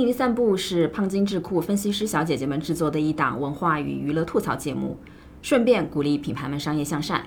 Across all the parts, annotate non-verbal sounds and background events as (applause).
听一散步是胖金智库分析师小姐姐们制作的一档文化与娱乐吐槽节目，顺便鼓励品牌们商业向善。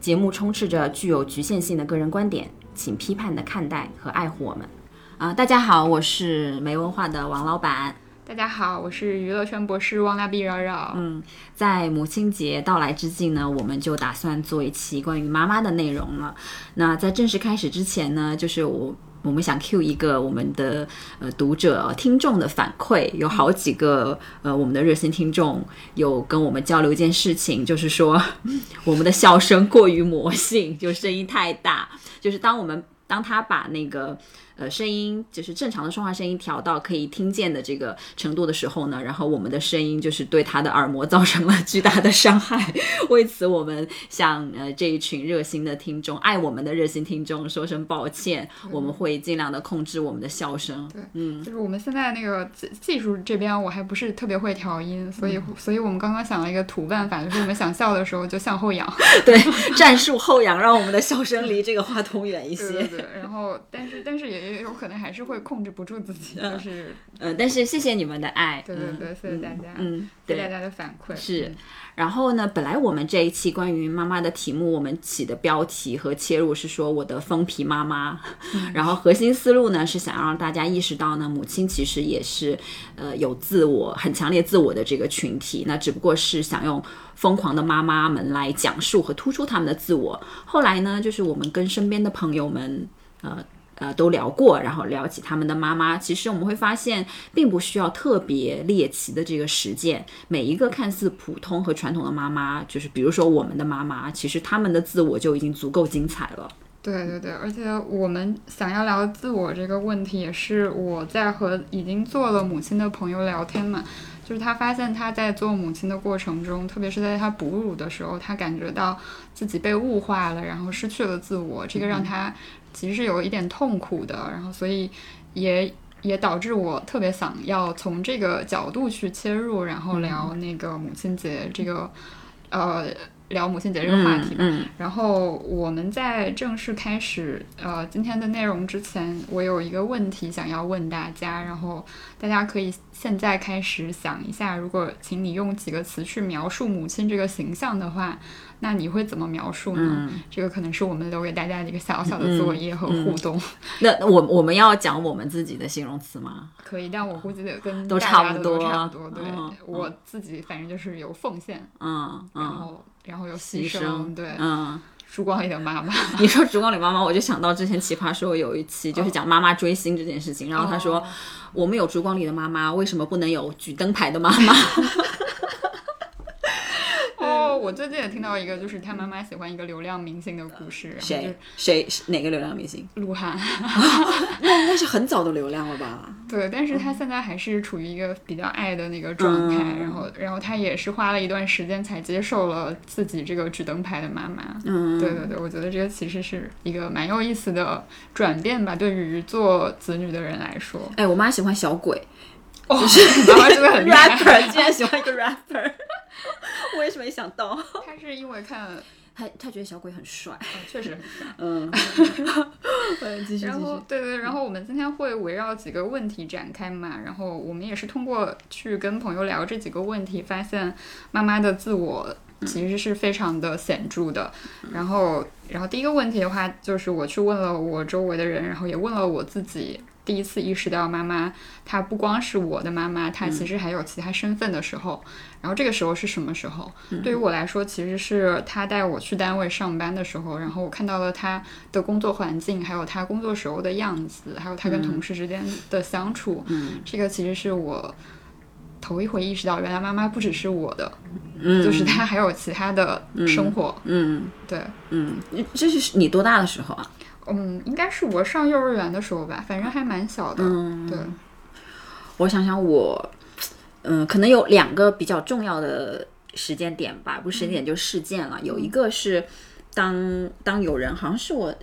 节目充斥着具有局限性的个人观点，请批判的看待和爱护我们。啊，大家好，我是没文化的王老板。大家好，我是娱乐圈博士汪大碧扰扰。嗯，在母亲节到来之际呢，我们就打算做一期关于妈妈的内容了。那在正式开始之前呢，就是我我们想 Q 一个我们的呃读者听众的反馈，有好几个呃我们的热心听众有跟我们交流一件事情，就是说 (laughs) 我们的笑声过于魔性，就声音太大，就是当我们当他把那个。呃，声音就是正常的说话声音调到可以听见的这个程度的时候呢，然后我们的声音就是对他的耳膜造成了巨大的伤害。(laughs) 为此，我们向呃这一群热心的听众、爱我们的热心听众说声抱歉。我们会尽量的控制我们的笑声。对，嗯，就是我们现在那个技技术这边，我还不是特别会调音，所以，所以我们刚刚想了一个土办法，就是我们想笑的时候就向后仰。(laughs) 对，战术后仰，让我们的笑声离这个话筒远一些。对对。然后，但是，但是也。也有可能还是会控制不住自己，就是，呃，但是谢谢你们的爱，对对对，谢谢大家，嗯，对大家的反馈是。然后呢，本来我们这一期关于妈妈的题目，我们起的标题和切入是说我的疯皮妈妈，然后核心思路呢是想让大家意识到呢，母亲其实也是呃有自我很强烈自我的这个群体，那只不过是想用疯狂的妈妈们来讲述和突出他们的自我。后来呢，就是我们跟身边的朋友们，呃。呃，都聊过，然后聊起他们的妈妈。其实我们会发现，并不需要特别猎奇的这个实践。每一个看似普通和传统的妈妈，就是比如说我们的妈妈，其实他们的自我就已经足够精彩了。对对对，而且我们想要聊自我这个问题，也是我在和已经做了母亲的朋友聊天嘛。就是他发现他在做母亲的过程中，特别是在他哺乳的时候，他感觉到自己被物化了，然后失去了自我，这个让他。其实是有一点痛苦的，然后所以也也导致我特别想要从这个角度去切入，然后聊那个母亲节这个，呃，聊母亲节这个话题。嗯。然后我们在正式开始呃今天的内容之前，我有一个问题想要问大家，然后大家可以现在开始想一下，如果请你用几个词去描述母亲这个形象的话。那你会怎么描述呢？这个可能是我们留给大家的一个小小的作业和互动。(laughs) 那我我们要讲我们自己的形容词吗？可以，但我估计得跟都差不多。差不多，对我自己反正就是有奉献，嗯，然后然后有牺牲，对，嗯。烛光里的妈妈，(laughs) 你说烛光里妈妈，我就想到之前奇葩说有一期就是讲妈妈追星这件事情，然后他说我们有烛光里的妈妈，为什么不能有举灯牌的妈妈？(laughs) 我最近也听到一个，就是他妈妈喜欢一个流量明星的故事。谁谁哪个流量明星？鹿晗。(laughs) 那应该是很早的流量了吧？(laughs) 对，但是他现在还是处于一个比较爱的那个状态。然后，然后他也是花了一段时间才接受了自己这个举灯牌的妈妈。嗯，对对对，我觉得这个其实是一个蛮有意思的转变吧，对于做子女的人来说。哎，我妈喜欢小鬼。就是妈妈真的很 rapper，竟然喜欢一个 rapper，(laughs) 我也是没想到。他是因为看他，他觉得小鬼很帅，确实很帅。(laughs) 嗯，继续然后对对，然后我们今天会围绕几个问题展开嘛，然后我们也是通过去跟朋友聊这几个问题，发现妈妈的自我其实是非常的显著的。然后，然后第一个问题的话，就是我去问了我周围的人，然后也问了我自己。第一次意识到妈妈她不光是我的妈妈，她其实还有其他身份的时候，然后这个时候是什么时候？对于我来说，其实是她带我去单位上班的时候，然后我看到了她的工作环境，还有她工作时候的样子，还有她跟同事之间的相处。这个其实是我头一回意识到，原来妈妈不只是我的，就是她还有其他的生活。嗯，对，嗯，这是你多大的时候啊？嗯，应该是我上幼儿园的时候吧，反正还蛮小的。嗯，对。我想想，我，嗯，可能有两个比较重要的时间点吧，不是时间点就事件了。有一个是，当当有人好像是我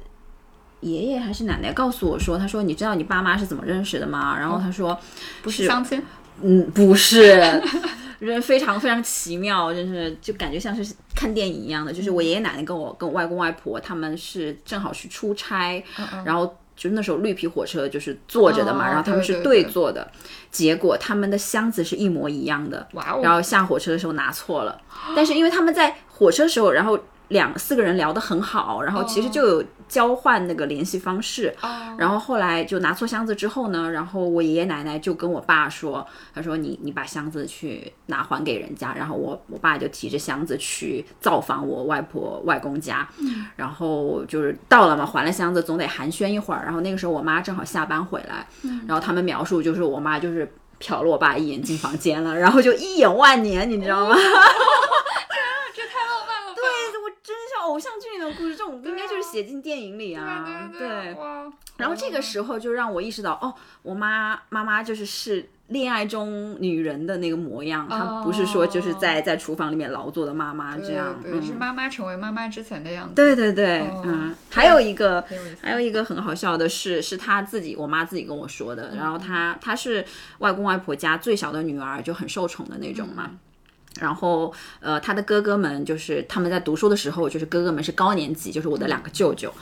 爷爷还是奶奶告诉我说，他说你知道你爸妈是怎么认识的吗？然后他说不是相亲，嗯，不是。人非常非常奇妙，就是就感觉像是看电影一样的。就是我爷爷奶奶跟我跟我外公外婆他们是正好去出差，然后就那时候绿皮火车就是坐着的嘛，哦然后他们是对对对对。坐的，结果他们的箱子是一模一样的，哦。然后下火车的时候拿错了，但是因为他们在火车时候，然后两四个人聊得很好，然后其实就有交换那个联系方式，哦。然后后来就拿错箱子之后呢，然后我爷爷奶奶就跟我爸说，他说你你把箱子去拿还给人家，然后我我爸就提着箱子去造访我外婆外公家，然后就是到了嘛，还了箱子总得寒暄一会儿，然后那个时候我妈正好下班回来，然后他们描述就是我妈就是瞟了我爸一眼进房间了，然后就一眼万年，你知道吗？这太浪漫了吧！对，我真像偶像剧里的故事，这种应该就是写进电影里啊，对对对，哇！然后这个时候就让我意识到，哦，我妈妈妈就是是恋爱中女人的那个模样，她不是说就是在在厨房里面劳作的妈妈这样，对，是嗯，妈妈成为妈妈之前的样子。对对对，哦嗯，还有一个还有一个很好笑的是，是她自己，我妈自己跟我说的，然后她她是外公外婆家最小的女儿，就很受宠的那种嘛。然后，呃，他的哥哥们就是他们在读书的时候，就是哥哥们是高年级，就是我的两个舅舅。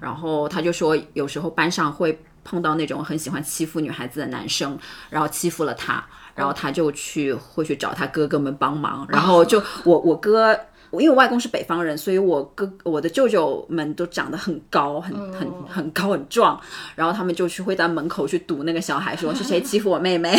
然后他就说，有时候班上会碰到那种很喜欢欺负女孩子的男生，然后欺负了他，然后他就去会去找他哥哥们帮忙，然后就我我哥。我因为我外公是北方人，所以我哥我的舅舅们都长得很高，很很很高很壮，然后他们就去会在门口去堵那个小孩，说 (laughs) 是谁欺负我妹妹，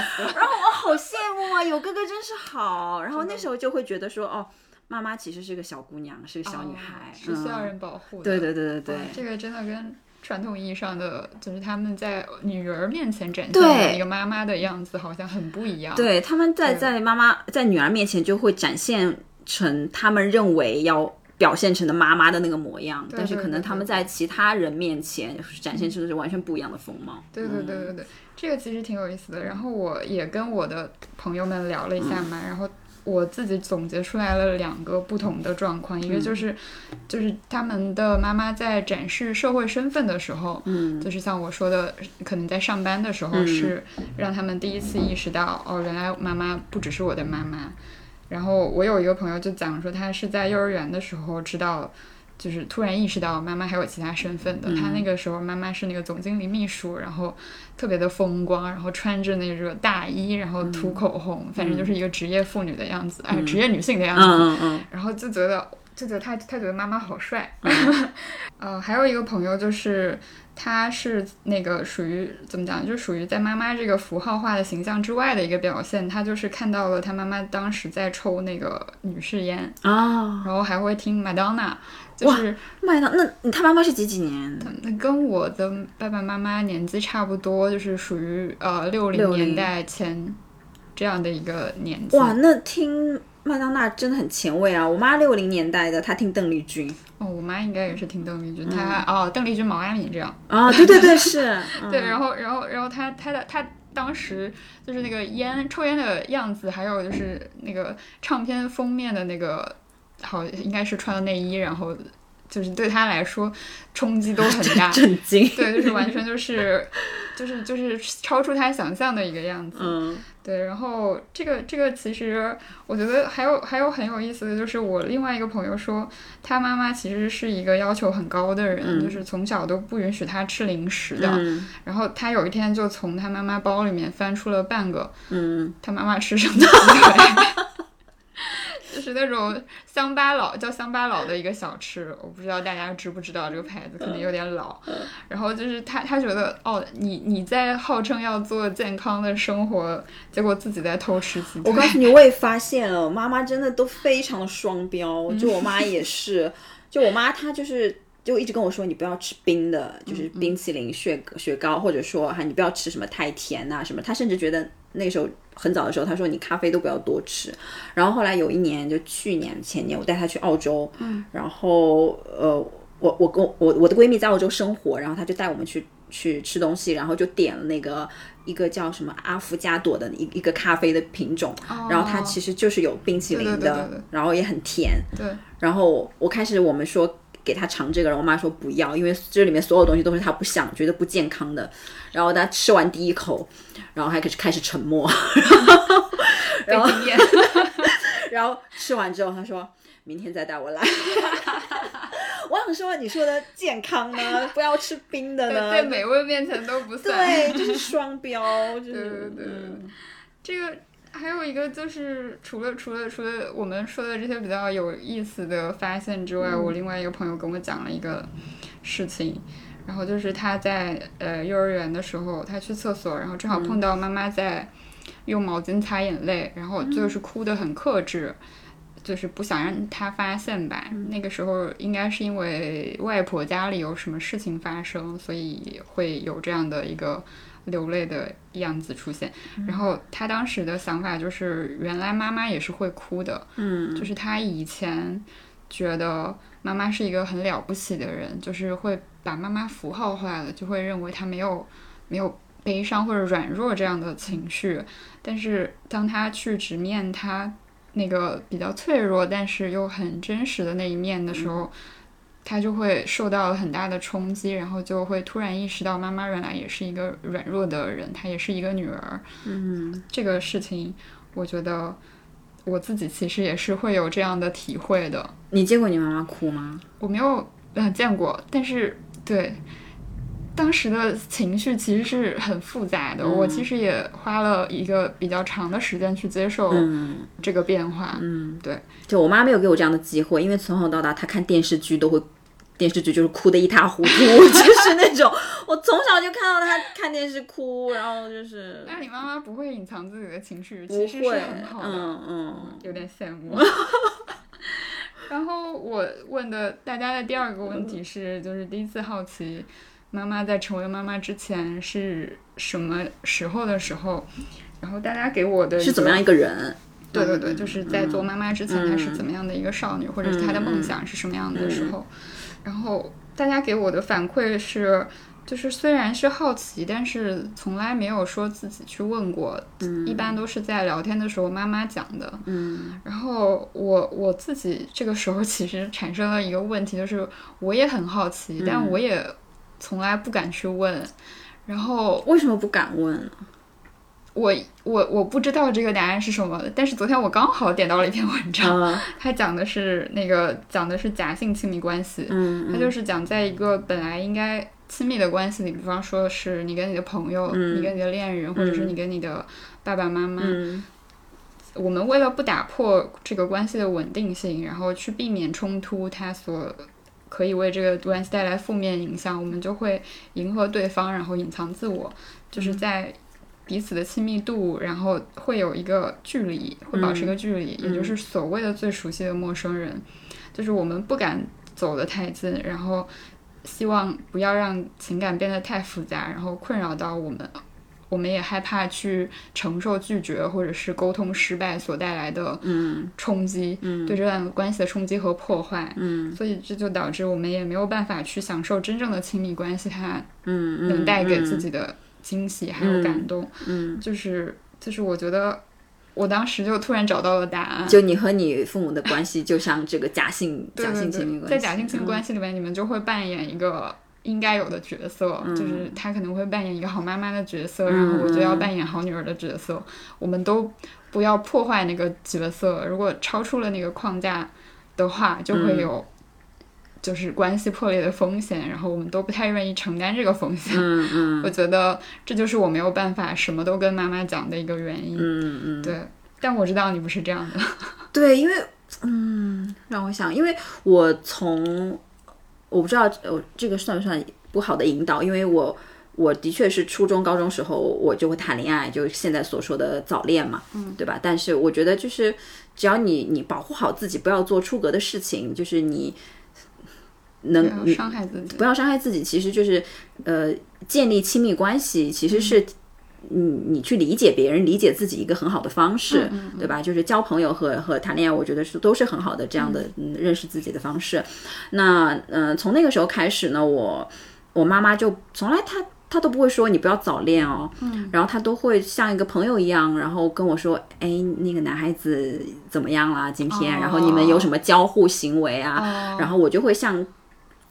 卡死了。(laughs) 然后我好羡慕啊，有哥哥真是好。然后那时候就会觉得说，哦，妈妈其实是个小姑娘，是个小女孩，哦是需要嗯人保护的。对对对对对哇，这个真的跟传统意义上的，就是他们在女儿面前展现的一个妈妈的样子，好像很不一样。对，他们在在妈妈在女儿面前就会展现成他们认为要。表现成的妈妈的那个模样，但是可能他们在其他人面前展现出的是完全不一样的风貌。对对对对对，这个其实挺有意思的。然后我也跟我的朋友们聊了一下嘛，然后我自己总结出来了两个不同的状况，一个就是就是他们的妈妈在展示社会身份的时候，嗯就是像我说的，可能在上班的时候嗯是让他们第一次意识到，哦，原来妈妈不只是我的妈妈。然后我有一个朋友就讲说，他是在幼儿园的时候知道，就是突然意识到妈妈还有其他身份的。她那个时候妈妈是那个总经理秘书，然后特别的风光，然后穿着那个大衣，然后涂口红，反正就是一个职业妇女的样子，哎，职业女性的样子。嗯嗯嗯，然后就觉得，就觉得她，她觉得妈妈好帅。(laughs) 呃，还有一个朋友就是，他是那个属于怎么讲，就属于在妈妈这个符号化的形象之外的一个表现。他就是看到了他妈妈当时在抽那个女士烟，啊，然后还会听麦当娜，就是麦当那你他妈妈是几几年？那跟我的爸爸妈妈年纪差不多，就是属于呃六零60年代前这样的一个年纪。哇，那听麦当娜真的很前卫啊！我妈六零年代的，她听邓丽君哦，我妈应该也是听邓丽君，嗯她哦邓丽君、毛阿敏这样。啊，(laughs) 对对对，是，(laughs) 对，嗯然后然后然后她她的她当时就是那个烟抽烟的样子，还有就是那个唱片封面的那个，好应该是穿了内衣，然后就是对他来说冲击都很大。(laughs) 震惊，对，就是完全就是，就是就是超出他想象的一个样子。嗯对，然后这个这个其实我觉得还有还有很有意思的就是，我另外一个朋友说，他妈妈其实是一个要求很高的人，嗯就是从小都不允许他吃零食的。嗯然后他有一天就从他妈妈包里面翻出了半个嗯，他妈妈吃剩的就是那种乡巴佬叫乡巴佬的一个小吃，我不知道大家知不知道这个牌子，可能有点老。(laughs) 然后就是他他觉得哦，你你在号称要做健康的生活，结果自己在偷吃鸡腿我。告诉你，我也发现了，妈妈真的都非常的双标，就我妈也是，(laughs) 就我妈她就是。就一直跟我说，你不要吃冰的，就是冰淇淋、雪雪糕，或者说哈，你不要吃什么太甜呐、什么。她甚至觉得那时候很早的时候，他说你咖啡都不要多吃。然后后来有一年，就去年前年，我带她去澳洲，嗯，然后呃，我我跟我我我的闺蜜在澳洲生活，然后她就带我们去去吃东西，然后就点了那个一个叫什么阿芙加朵的一一个咖啡的品种，然后它其实就是有冰淇淋的，对对对对对然后也很甜。对，然后我开始我们说给他尝这个，然后我妈说不要，因为这里面所有东西都是她不想、觉得不健康的。然后她吃完第一口，然后还开始开始沉默，(laughs) 被惊艳。(laughs) 然后吃完之后她说明天再带我来。(laughs) 我想说你说的健康呢，不要吃冰的呢，在美味面前都不算。对，就是双标，就对对是对嗯这个还有一个就是，除了除了除了我们说的这些比较有意思的发现之外，嗯我另外一个朋友跟我讲了一个事情，然后就是他在呃幼儿园的时候，他去厕所，然后正好碰到妈妈在用毛巾擦眼泪，然后就是哭得很克制。就是不想让他发现吧。那个时候应该是因为外婆家里有什么事情发生，所以会有这样的一个流泪的样子出现。然后他当时的想法就是，原来妈妈也是会哭的，嗯就是他以前觉得妈妈是一个很了不起的人，就是会把妈妈符号化了，就会认为她没有没有悲伤或者软弱这样的情绪。但是当他去直面他那个比较脆弱，但是又很真实的那一面的时候，他就会受到了很大的冲击，然后就会突然意识到妈妈原来也是一个软弱的人，她也是一个女儿。嗯这个事情，我觉得我自己其实也是会有这样的体会的。你见过你妈妈哭吗？我没有呃见过，但是对当时的情绪其实是很复杂的。我其实也花了一个比较长的时间去接受嗯这个变化。嗯，对，就我妈没有给我这样的机会，因为从小到大她看电视剧都会。电视剧就是哭得一塌糊涂，(laughs) 就是那种我从小就看到她看电视哭，然后就是那你妈妈不会隐藏自己的情绪，其实是，很好的。嗯嗯有点羡慕。(laughs) 然后我问的大家的第二个问题是，就是第一次好奇妈妈在成为妈妈之前是什么时候的时候，然后大家给我的？是怎么样一个人？对对对，就是在做妈妈之前，她是怎么样的一个少女，或者是她的梦想是什么样的时候。然后大家给我的反馈是，就是虽然是好奇，但是从来没有说自己去问过，一般都是在聊天的时候妈妈讲的。嗯然后我我自己这个时候其实产生了一个问题，就是我也很好奇，嗯但我也从来不敢去问。然后为什么不敢问呢？我我我不知道这个答案是什么，但是昨天我刚好点到了一篇文章，啊它讲的是那个讲的是假性亲密关系，嗯它就是讲在一个本来应该亲密的关系里，比方说是你跟你的朋友，你跟你的恋人，或者是你跟你的爸爸妈妈，嗯我们为了不打破这个关系的稳定性，然后去避免冲突，它所可以为这个关系带来负面影响，我们就会迎合对方，然后隐藏自我，就是在彼此的亲密度，然后会有一个距离，会保持一个距离，也就是所谓的最熟悉的陌生人，就是我们不敢走得太近，然后希望不要让情感变得太复杂，然后困扰到我们。我们也害怕去承受拒绝或者是沟通失败所带来的嗯冲击，嗯对这段关系的冲击和破坏。嗯所以这就导致我们也没有办法去享受真正的亲密关系，它嗯，能带给自己的惊喜还有感动。嗯，就是就是我觉得我当时就突然找到了答案。就你和你父母的关系，就像这个假性假性亲密关系，在假性亲密关系里面，你们就会扮演一个应该有的角色，嗯就是她可能会扮演一个好妈妈的角色，然后我就要扮演好女儿的角色。我们都不要破坏那个角色，如果超出了那个框架的话，就会有就是关系破裂的风险，然后我们都不太愿意承担这个风险。嗯嗯我觉得这就是我没有办法什么都跟妈妈讲的一个原因。嗯嗯，对，但我知道你不是这样的。(laughs) 对，因为嗯，让我想，因为我从我不知道呃这个算不算不好的引导，因为我我的确是初中、高中时候我就会谈恋爱，就是现在所说的早恋嘛，嗯，对吧？但是我觉得就是只要你你保护好自己，不要做出格的事情，就是你能伤害自己不。要伤害自己，其实就是呃建立亲密关系，其实是。嗯，你去理解别人、理解自己一个很好的方式，对吧？就是交朋友和和谈恋爱，我觉得是都是很好的这样的嗯认识自己的方式。那嗯、呃从那个时候开始呢，我我妈妈就从来她她都不会说你不要早恋哦，嗯，然后她都会像一个朋友一样，然后跟我说，哎，那个男孩子怎么样啦？今天，然后你们有什么交互行为啊？然后我就会像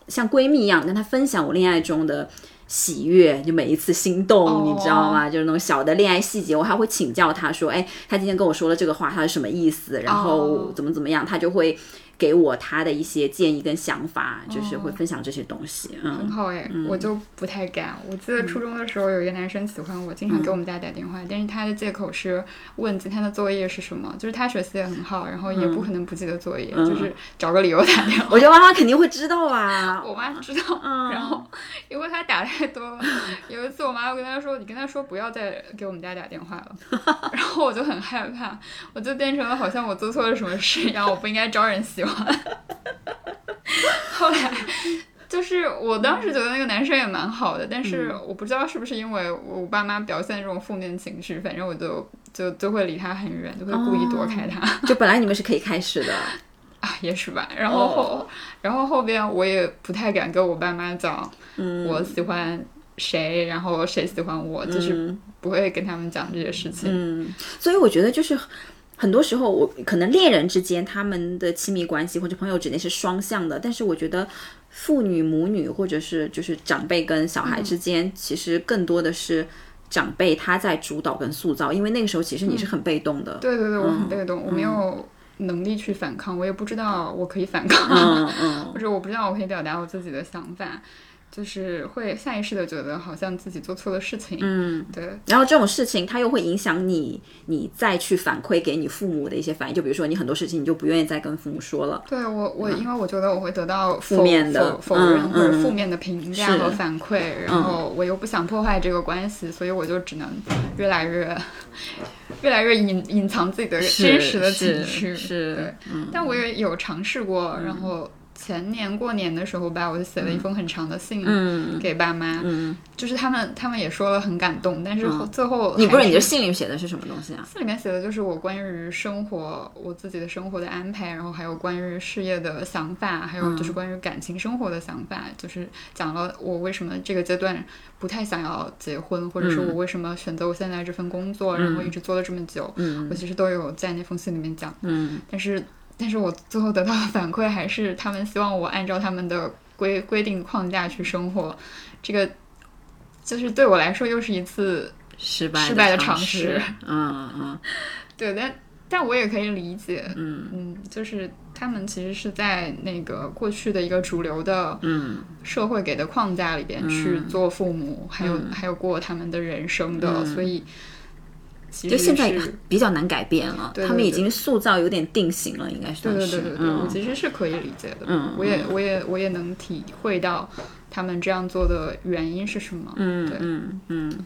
像闺蜜一样跟她分享我恋爱中的。喜悦，就每一次心动你知道吗？就是那种小的恋爱细节，我还会请教他说，哎，他今天跟我说了这个话，他是什么意思？然后怎么怎么样，他就会。给我他的一些建议跟想法，就是会分享这些东西。嗯，很好哎，我就不太敢。我记得初中的时候有一个男生喜欢我，经常给我们家打电话，但是他的借口是问今天的作业是什么，就是他学习也很好，然后也不可能不记得作业，就是找个理由打电话。我觉得妈妈肯定会知道啊，(laughs) 我妈知道，然后因为他打太多了，(laughs) 有一次我妈又跟他说：“你跟他说不要再给我们家打电话了。(laughs) ”然后我就很害怕，我就变成了好像我做错了什么事一样，我不应该招人喜欢。(laughs) 后来，就是我当时觉得那个男生也蛮好的，但是我不知道是不是因为我爸妈表现这种负面情绪，反正我就就就会离他很远，就会故意躲开他。就本来你们是可以开始的 (laughs) 啊，也是吧。然后后，然后后边我也不太敢跟我爸妈讲，我喜欢谁，然后谁喜欢我，就是不会跟他们讲这些事情。嗯，所以我觉得就是。很多时候，我可能恋人之间他们的亲密关系或者朋友之间是双向的，但是我觉得父女、母女或者是就是长辈跟小孩之间，其实更多的是长辈他在主导跟塑造，因为那个时候其实你是很被动的。对对对，我很被动，我没有能力去反抗，我也不知道我可以反抗，或者我不知道我可以表达我自己的想法。就是会下意识的觉得好像自己做错了事情，嗯，对。然后这种事情它又会影响你，你再去反馈给你父母的一些反应。就比如说你很多事情你就不愿意再跟父母说了。对我，我因为我觉得我会得到负面的否认或者负面的评价和反馈，然后我又不想破坏这个关系，所以我就只能越来越越来越隐隐藏自己的真实的情绪。是，对。但我也有尝试过，然后。前年过年的时候吧，我就写了一封很长的信给爸妈，就是他们他们也说了很感动，但是最后你不是你的信里写的是什么东西啊？信里面写的就是我关于生活我自己的生活的安排，然后还有关于事业的想法，还有就是关于感情生活的想法，就是讲了我为什么这个阶段不太想要结婚，或者说我为什么选择我现在这份工作，然后一直做了这么久，我其实都有在那封信里面讲，嗯，但是。但是我最后得到的反馈还是，他们希望我按照他们的规规定框架去生活，这个就是对我来说又是一次失败失败的尝试。嗯嗯，(laughs) 对，但但我也可以理解，嗯。嗯，就是他们其实是在那个过去的一个主流的嗯。社会给的框架里边去。做父母，还有还有过他们的人生的，所以。就现在比较难改变了，他们已经塑造有点定型了，应该算是。对对对对，我其实是可以理解的。嗯，我也我也我也能体会到他们这样做的原因是什么。嗯，对，嗯嗯。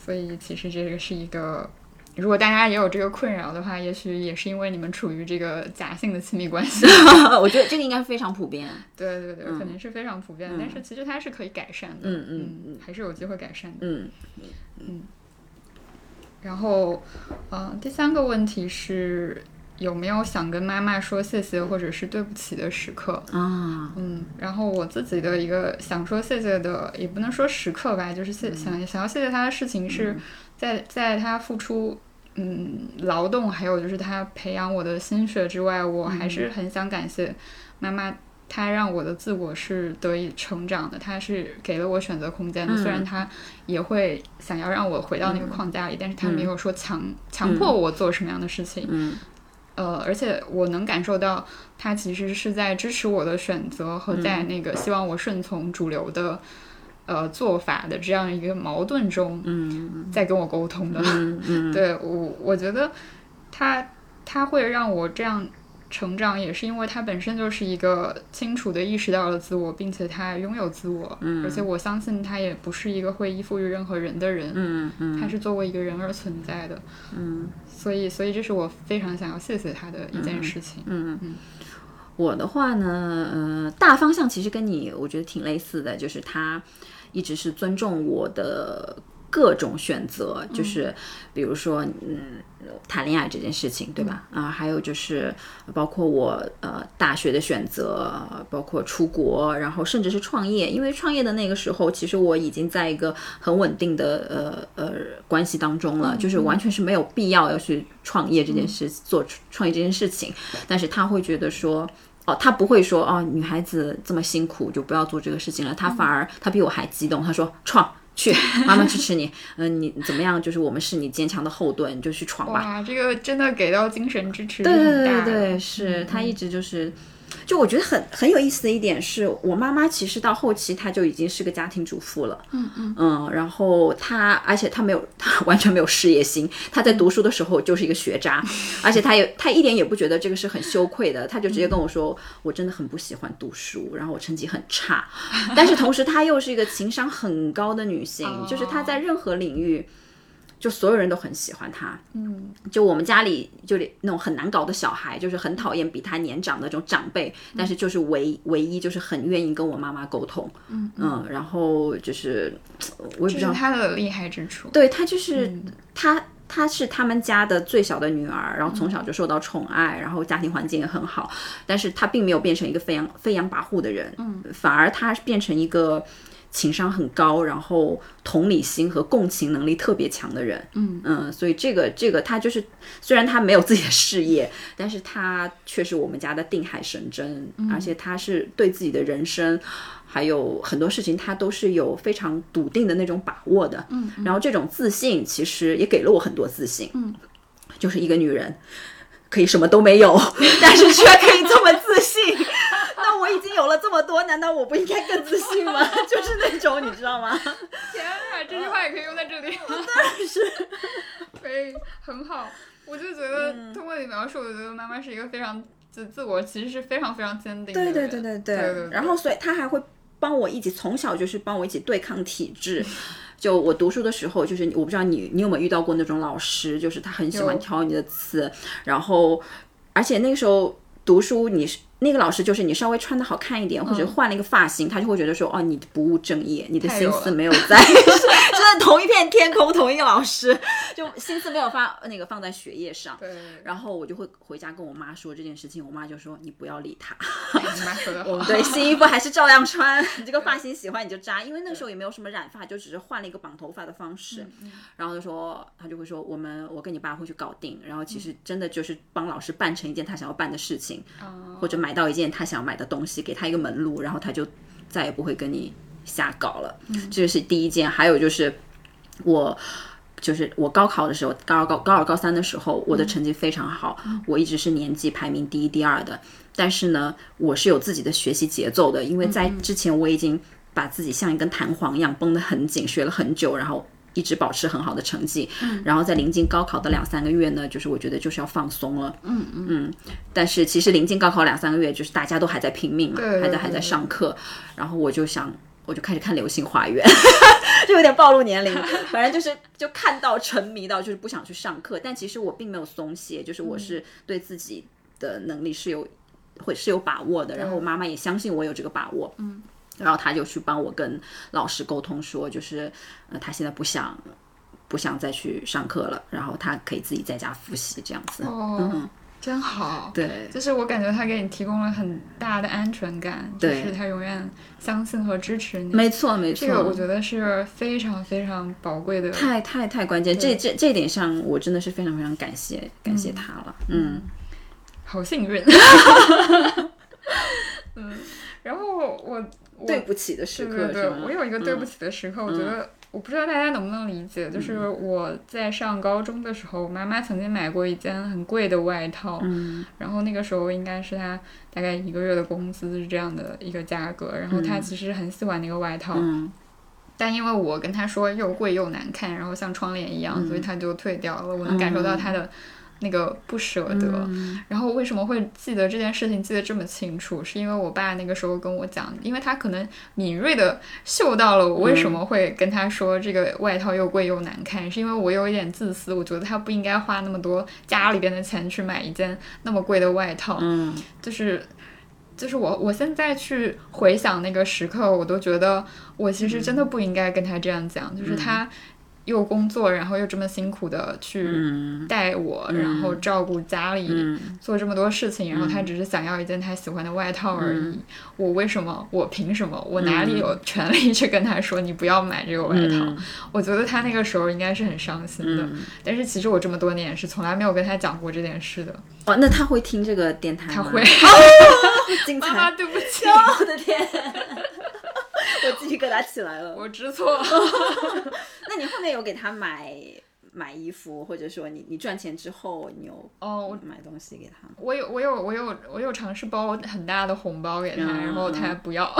所以其实这个是一个，如果大家也有这个困扰的话，也许也是因为你们处于这个假性的亲密关系。(laughs) 我觉得这个应该非常普遍。对对对，肯定是非常普遍，但是其实它是可以改善的。嗯嗯嗯，还是有机会改善的。嗯嗯。然后，嗯，第三个问题是有没有想跟妈妈说谢谢或者是对不起的时刻啊？嗯，然后我自己的一个想说谢谢的，也不能说时刻吧，就是谢想想要谢谢他的事情是在在他付出嗯劳动，还有就是他培养我的心血之外，我还是很想感谢妈妈。他让我的自我是得以成长的，他是给了我选择空间的。虽然他也会想要让我回到那个框架里，但是他没有说强强迫我做什么样的事情。嗯，呃，而且我能感受到他其实是在支持我的选择和在那个希望我顺从主流的呃做法的这样一个矛盾中，嗯，在跟我沟通的。嗯嗯，对我我觉得他他会让我这样。成长也是因为他本身就是一个清楚的意识到了自我，并且他拥有自我，嗯，而且我相信他也不是一个会依附于任何人的人，嗯嗯，他是作为一个人而存在的，嗯，所以所以这是我非常想要谢谢他的一件事情，嗯嗯，我的话呢，呃，大方向其实跟你我觉得挺类似的，就是他一直是尊重我的。各种选择，就是比如说，嗯，谈恋爱这件事情，对吧？啊，还有就是包括我呃大学的选择，包括出国，然后甚至是创业。因为创业的那个时候，其实我已经在一个很稳定的呃呃关系当中了，就是完全是没有必要要去创业这件事，做创业这件事情。但是他会觉得说，哦，他不会说，哦，女孩子这么辛苦就不要做这个事情了。他反而他比我还激动，他说创。去，(laughs) 妈妈支持你。嗯、你怎么样？就是我们是你坚强的后盾，你就去闯吧。哇，这个真的给到精神支持对对对是他一直就是。就我觉得很很有意思的一点是，我妈妈其实到后期她就已经是个家庭主妇了，嗯嗯然后她而且她没有她完全没有事业心，她在读书的时候就是一个学渣，而且她也她一点也不觉得这个是很羞愧的，她就直接跟我说，我真的很不喜欢读书，然后我成绩很差，(laughs) 但是同时她又是一个情商很高的女性，就是她在任何领域。就所有人都很喜欢他，嗯，就我们家里就那种很难搞的小孩，就是很讨厌比他年长的这种长辈，但是就是唯唯一就是很愿意跟我妈妈沟通，嗯然后就是我也不知道，他的厉害之处。对他就是、他。她是他们家的最小的女儿，然后从小就受到宠爱，然后家庭环境也很好，但是她并没有变成一个飞扬飞扬跋扈的人，嗯，反而她变成一个情商很高，然后同理心和共情能力特别强的人，嗯嗯，所以这个这个他就是虽然他没有自己的事业，但是他却是我们家的定海神针，而且他是对自己的人生。还有很多事情，他都是有非常笃定的那种把握的。嗯，然后这种自信其实也给了我很多自信。嗯，就是一个女人可以什么都没有，(laughs) 但是却可以这么自信。那我已经有了这么多，难道我不应该更自信吗？(laughs) 就是那种你知道吗？天啊，这句话也可以用在这里。(laughs) 当然是。可以，很好。我就觉得通过你描述，我觉得妈妈是一个非常自自我，其实是非常非常坚定的人。对对对对对对然后，所以她还会帮我一起，从小就是帮我一起对抗体制。(laughs) 就我读书的时候，就是我不知道你你有没有遇到过那种老师，就是他很喜欢挑你的刺，然后而且那个时候读书你是。那个老师就是你稍微穿的好看一点，或者换了一个发型，他就会觉得说，哦，你不务正业，你的心思没有在，(laughs) 真的同一片天空，同一个老师，就心思没有发那个放在学业上。对，然后我就会回家跟我妈说这件事情，我妈就说你不要理他，你妈说的好。(laughs) 对，新衣服还是照样穿。你这个发型喜欢你就扎，因为那时候也没有什么染发，就只是换了一个绑头发的方式。然后就说他就会说我们我跟你爸会去搞定。然后其实真的就是帮老师办成一件他想要办的事情，或者买到一件他想买的东西，给他一个门路，然后他就再也不会跟你瞎搞了。这是第一件。还有就是我。就是我高考的时候，高二高高二高三的时候，我的成绩非常好，我一直是年级排名第一、第二的。但是呢，我是有自己的学习节奏的，因为在之前我已经把自己像一根弹簧一样绷得很紧，学了很久，然后一直保持很好的成绩。然后在临近高考的两三个月呢，就是我觉得就是要放松了。嗯嗯。但是其实临近高考两三个月，就是大家都还在拼命嘛，还在还在上课，然后我就想。我就开始看《流星花园》，(laughs) 就有点暴露年龄，(laughs) 反正就是就看到沉迷到，就是不想去上课。但其实我并没有松懈，就是我是对自己的能力是有会是有把握的，然后我妈妈也相信我有这个把握。嗯，然后他就去帮我跟老师沟通说，就是呃，他现在不想不想再去上课了，然后他可以自己在家复习这样子。哦，真好。对，就是我感觉他给你提供了很大的安全感，就是他永远相信和支持你。没错没错。这个我觉得是非常非常宝贵的。太太太关键，这这这点上，我真的是非常非常感谢感谢他了。嗯，好幸运。(laughs) 嗯，然后我我对不起的时刻对对对，我有一个对不嗯起的时刻，我觉得我不知道大家能不能理解，就是我在上高中的时候，我妈妈曾经买过一件很贵的外套，嗯。然后那个时候应该是她大概一个月的工资是这样的一个价格，然后她其实很喜欢那个外套，嗯。但因为我跟她说又贵又难看，然后像窗帘一样，所以她就退掉了。我能感受到她的那个不舍得。嗯然后为什么会记得这件事情记得这么清楚？是因为我爸那个时候跟我讲，因为他可能敏锐的嗅到了我为什么会跟他说这个外套又贵又难看，是因为我有一点自私，我觉得他不应该花那么多家里边的钱去买一件那么贵的外套，嗯就是。就是我，我现在去回想那个时刻，我都觉得我其实真的不应该跟他这样讲。就是他又工作，然后又这么辛苦的去嗯带我，然后照顾家里，嗯做这么多事情，然后他只是想要一件他喜欢的外套而已。嗯我为什么？我凭什么？我哪里有权利去跟他说你不要买这个外套？嗯我觉得他那个时候应该是很伤心的。嗯但是其实我这么多年是从来没有跟他讲过这件事的。哦，那他会听这个电台吗？他会，(laughs) 精妈妈彩！对不起。(laughs) 我的天，(laughs) 我鸡皮疙瘩起来了。我知错。(laughs) 那你后面有给他买买衣服，或者说你你赚钱之后，你有哦买东西给他吗？我有我有我有我有尝试包很大的红包给他，嗯然后他不要。(laughs)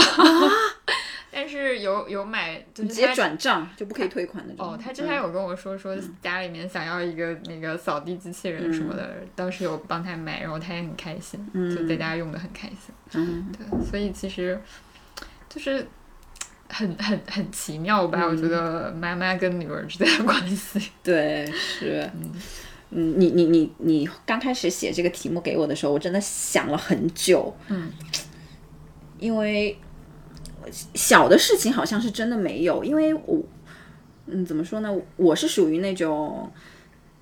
但是有有买，就你直接转账就不可以退款那种。哦，他之前有跟我说说家里面想要一个那个扫地机器人什么的，当时有帮他买，然后他也很开心，就在家用的很开心。嗯，对，所以其实就是很很很奇妙吧？我觉得妈妈跟女儿之间的关系。(laughs) 对，是。嗯，你你你你刚开始写这个题目给我的时候，我真的想了很久。嗯，因为小的事情好像是真的没有，因为我，嗯，怎么说呢？我是属于那种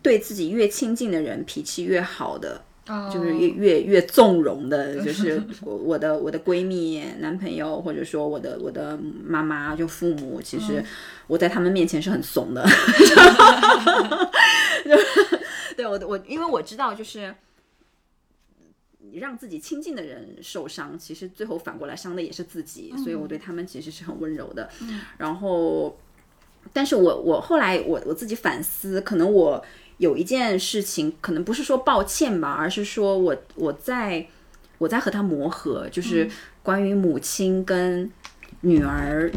对自己越亲近的人脾气越好的，就是越越越纵容的，就是我我的我的闺蜜、男朋友，或者说我的我的妈妈，就父母，其实我在他们面前是很怂的。(laughs) 就 (laughs) 对我我，因为我知道，就是让自己亲近的人受伤，其实最后反过来伤的也是自己，所以我对他们其实是很温柔的。然后，但是我我后来我我自己反思，可能我有一件事情，可能不是说抱歉吧，而是说我我在我在和他磨合，就是关于母亲跟女儿。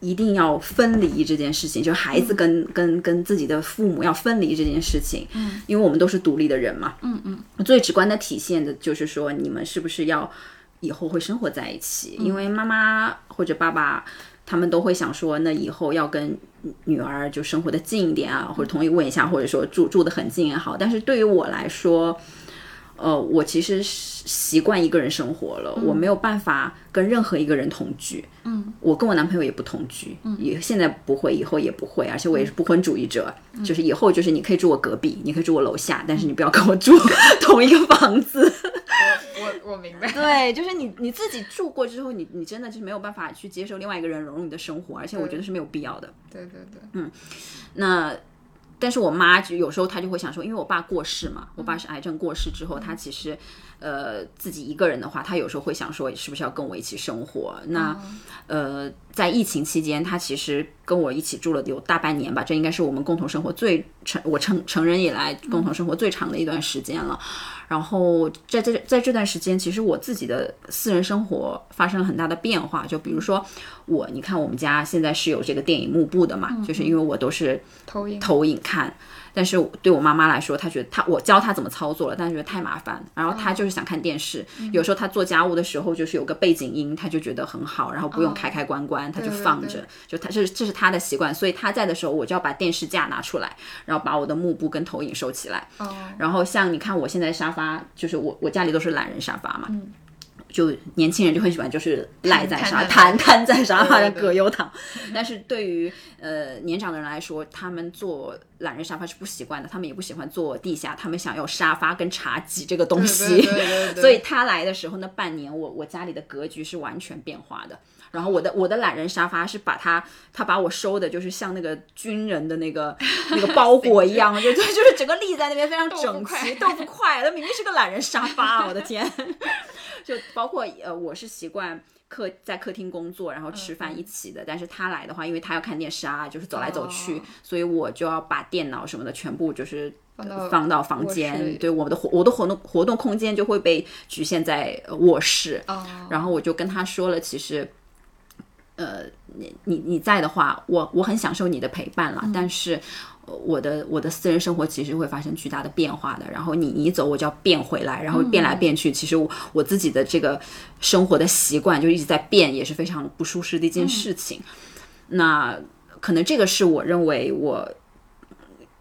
一定要分离这件事情，就是孩子跟、跟跟自己的父母要分离这件事情，嗯，因为我们都是独立的人嘛，嗯嗯，最直观的体现的就是说，你们是不是要以后会生活在一起？因为妈妈或者爸爸他们都会想说，那以后要跟女儿就生活的近一点啊，或者同意问一下，或者说住住的很近也好。但是对于我来说，呃，我其实习惯一个人生活了，我没有办法跟任何一个人同居。嗯，我跟我男朋友也不同居，嗯，也现在不会，以后也不会，而且我也是不婚主义者，就是以后就是你可以住我隔壁，你可以住我楼下，但是你不要跟我住 (laughs) 同一个房子。我我明白。(laughs) 对，就是你你自己住过之后，你你真的就是没有办法去接受另外一个人融入你的生活，而且我觉得是没有必要的。对对对，嗯那但是我妈就有时候她就会想说，因为我爸过世嘛，我爸是癌症过世之后，他其实呃自己一个人的话，他有时候会想说，是不是要跟我一起生活？那、呃，在疫情期间，他其实跟我一起住了有大半年吧，这应该是我们共同生活最成我成成人以来共同生活最长的一段时间了。然后在这在这段时间，其实我自己的私人生活发生了很大的变化。就比如说我，你看我们家现在是有这个电影幕布的嘛，就是因为我都是投影投影看。但是对我妈妈来说，她觉得她我教她怎么操作了，但是觉得太麻烦。然后她就是想看电视，有时候她做家务的时候就是有个背景音，她就觉得很好，然后不用开开关关，她就放着。就她这这是她的习惯，所以她在的时候，我就要把电视架拿出来，然后把我的幕布跟投影收起来。哦，然后像你看我现在沙发，就是我我家里都是懒人沙发嘛，就年轻人就很喜欢就是赖在沙瘫瘫瘫在沙发上葛优躺，但是对于呃年长的人来说，他们坐懒人沙发是不习惯的，他们也不喜欢坐地下，他们想要沙发跟茶几这个东西，对对对对对。(laughs) 所以他来的时候那半年我我家里的格局是完全变化的。然后我的我的懒人沙发是把它，他把我收的，就是像那个军人的那个 (laughs) 那个包裹一样，就就就是整个立在那边非常整齐，豆腐块，那明明是个懒人沙发啊，我的天！(laughs) 就包括呃，我是习惯客在客厅工作，然后吃饭一起的。但是他来的话，因为他要看电视啊，就是走来走去，哦所以我就要把电脑什么的全部就是放到房间。里对，我的活我的活动活动空间就会被局限在呃卧室。哦，然后我就跟他说了，其实，呃，你你你在的话，我我很享受你的陪伴了，但是。呃我的我的私人生活其实会发生巨大的变化的，然后你你一走我就要变回来，然后变来变去，其实我我自己的这个生活的习惯就一直在变，也是非常不舒适的一件事情。那可能这个是我认为我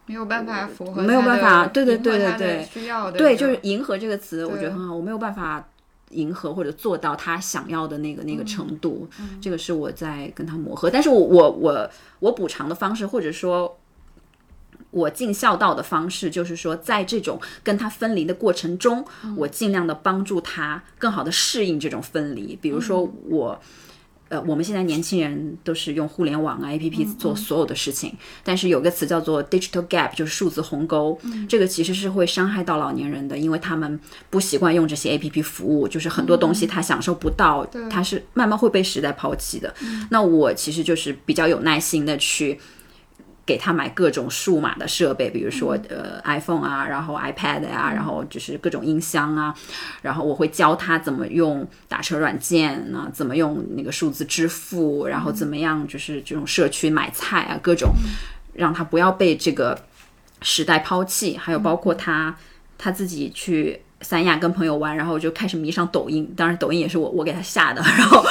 没有办法符合没有办法对对对对对需要的对，就是迎合这个词，我觉得很好。我没有办法迎合或者做到他想要的那个那个程度，这个是我在跟他磨合。但是我我我我补偿的方式，或者说。我尽孝道的方式，就是说，在这种跟他分离的过程中，我尽量的帮助他更好的适应这种分离。比如说我，呃，我们现在年轻人都是用互联网啊 A P P 做所有的事情，但是有个词叫做 digital gap，就是数字鸿沟，这个其实是会伤害到老年人的，因为他们不习惯用这些 A P P 服务，就是很多东西他享受不到，他是慢慢会被时代抛弃的。那我其实就是比较有耐心的去。给他买各种数码的设备，比如说呃 iPhone 啊，然后 iPad 呀、然后就是各种音箱啊，然后我会教他怎么用打车软件啊，怎么用那个数字支付，然后怎么样就是这种社区买菜啊，各种让他不要被这个时代抛弃，还有包括他他自己去。三亚跟朋友玩，然后我就开始迷上抖音。当然，抖音也是我我给他下的。(laughs) 然后，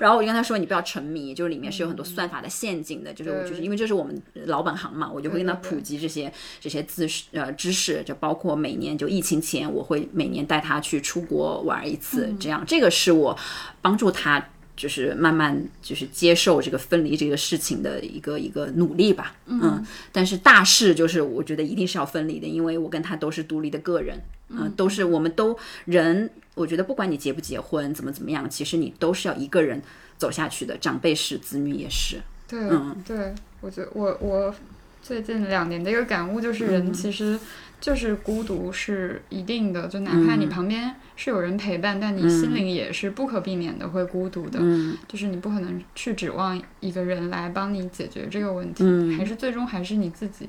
然后我就跟他说：“你不要沉迷，就是里面是有很多算法的陷阱的。就是我就是因为这是我们老本行嘛，我就会跟他普及这些这些知识呃知识，就包括每年就疫情前，我会每年带他去出国玩一次，这样这个是我帮助他。”就是慢慢就是接受这个分离这个事情的一个一个努力吧，嗯，但是大事就是我觉得一定是要分离的，因为我跟他都是独立的个人，嗯，都是我们都人，我觉得不管你结不结婚，怎么怎么样，其实你都是要一个人走下去的，长辈是，子女也是，对，嗯，对，我觉得我我最近两年的一个感悟就是人其实。就是孤独是一定的，就哪怕你旁边是有人陪伴，但你心灵也是不可避免的会孤独的。就是你不可能去指望一个人来帮你解决这个问题，还是最终还是你自己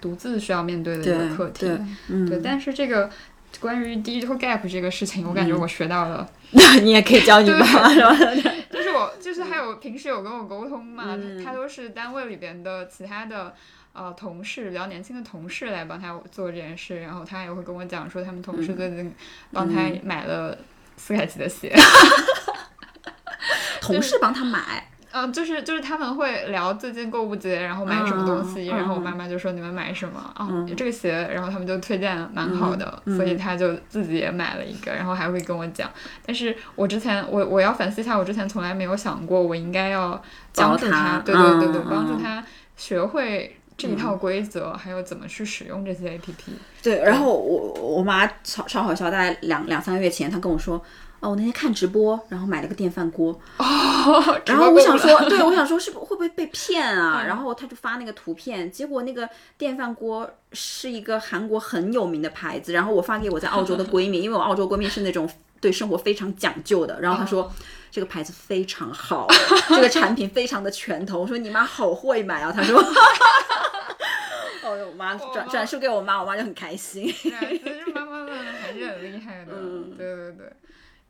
独自需要面对的一个课题。对，但是这个关于 digital gap 这个事情，我感觉我学到了。(laughs) 那你也可以教你妈妈是吧？(laughs) 就是我，就是还有平时有跟我沟通嘛，他都是单位里边的其他的。呃，同事比较年轻的同事来帮他做这件事，然后他也会跟我讲说，他们同事最近帮他买了斯凯奇的鞋。(laughs) 同事帮他买？嗯，就是就是他们会聊最近购物节，然后买什么东西，然后我妈妈就说你们买什么啊？这个鞋，然后他们就推荐蛮好的，所以他就自己也买了一个，然后还会跟我讲。但是我之前我我要反思一下，我之前从来没有想过我应该要帮助他，对对对对，帮助他学会。这一套规则，还有怎么去使用这些 A P P。对，然后我我妈超超好笑，大概两两三个月前，她跟我说，哦，我那天看直播，然后买了个电饭锅。哦。(laughs) 然后我想说，(laughs) 对，我想说是不会不会被骗啊？然后她就发那个图片，结果那个电饭锅是一个韩国很有名的牌子，然后我发给我在澳洲的 (laughs) 闺蜜，因为我澳洲闺蜜是那种对生活非常讲究的，然后她说。这个牌子非常好，这个产品非常的拳头。我说你妈好会买啊，她说。哦，我妈转转述给我妈，我妈就很开心。其实妈妈们还是很厉害的。(laughs) 嗯，对对对，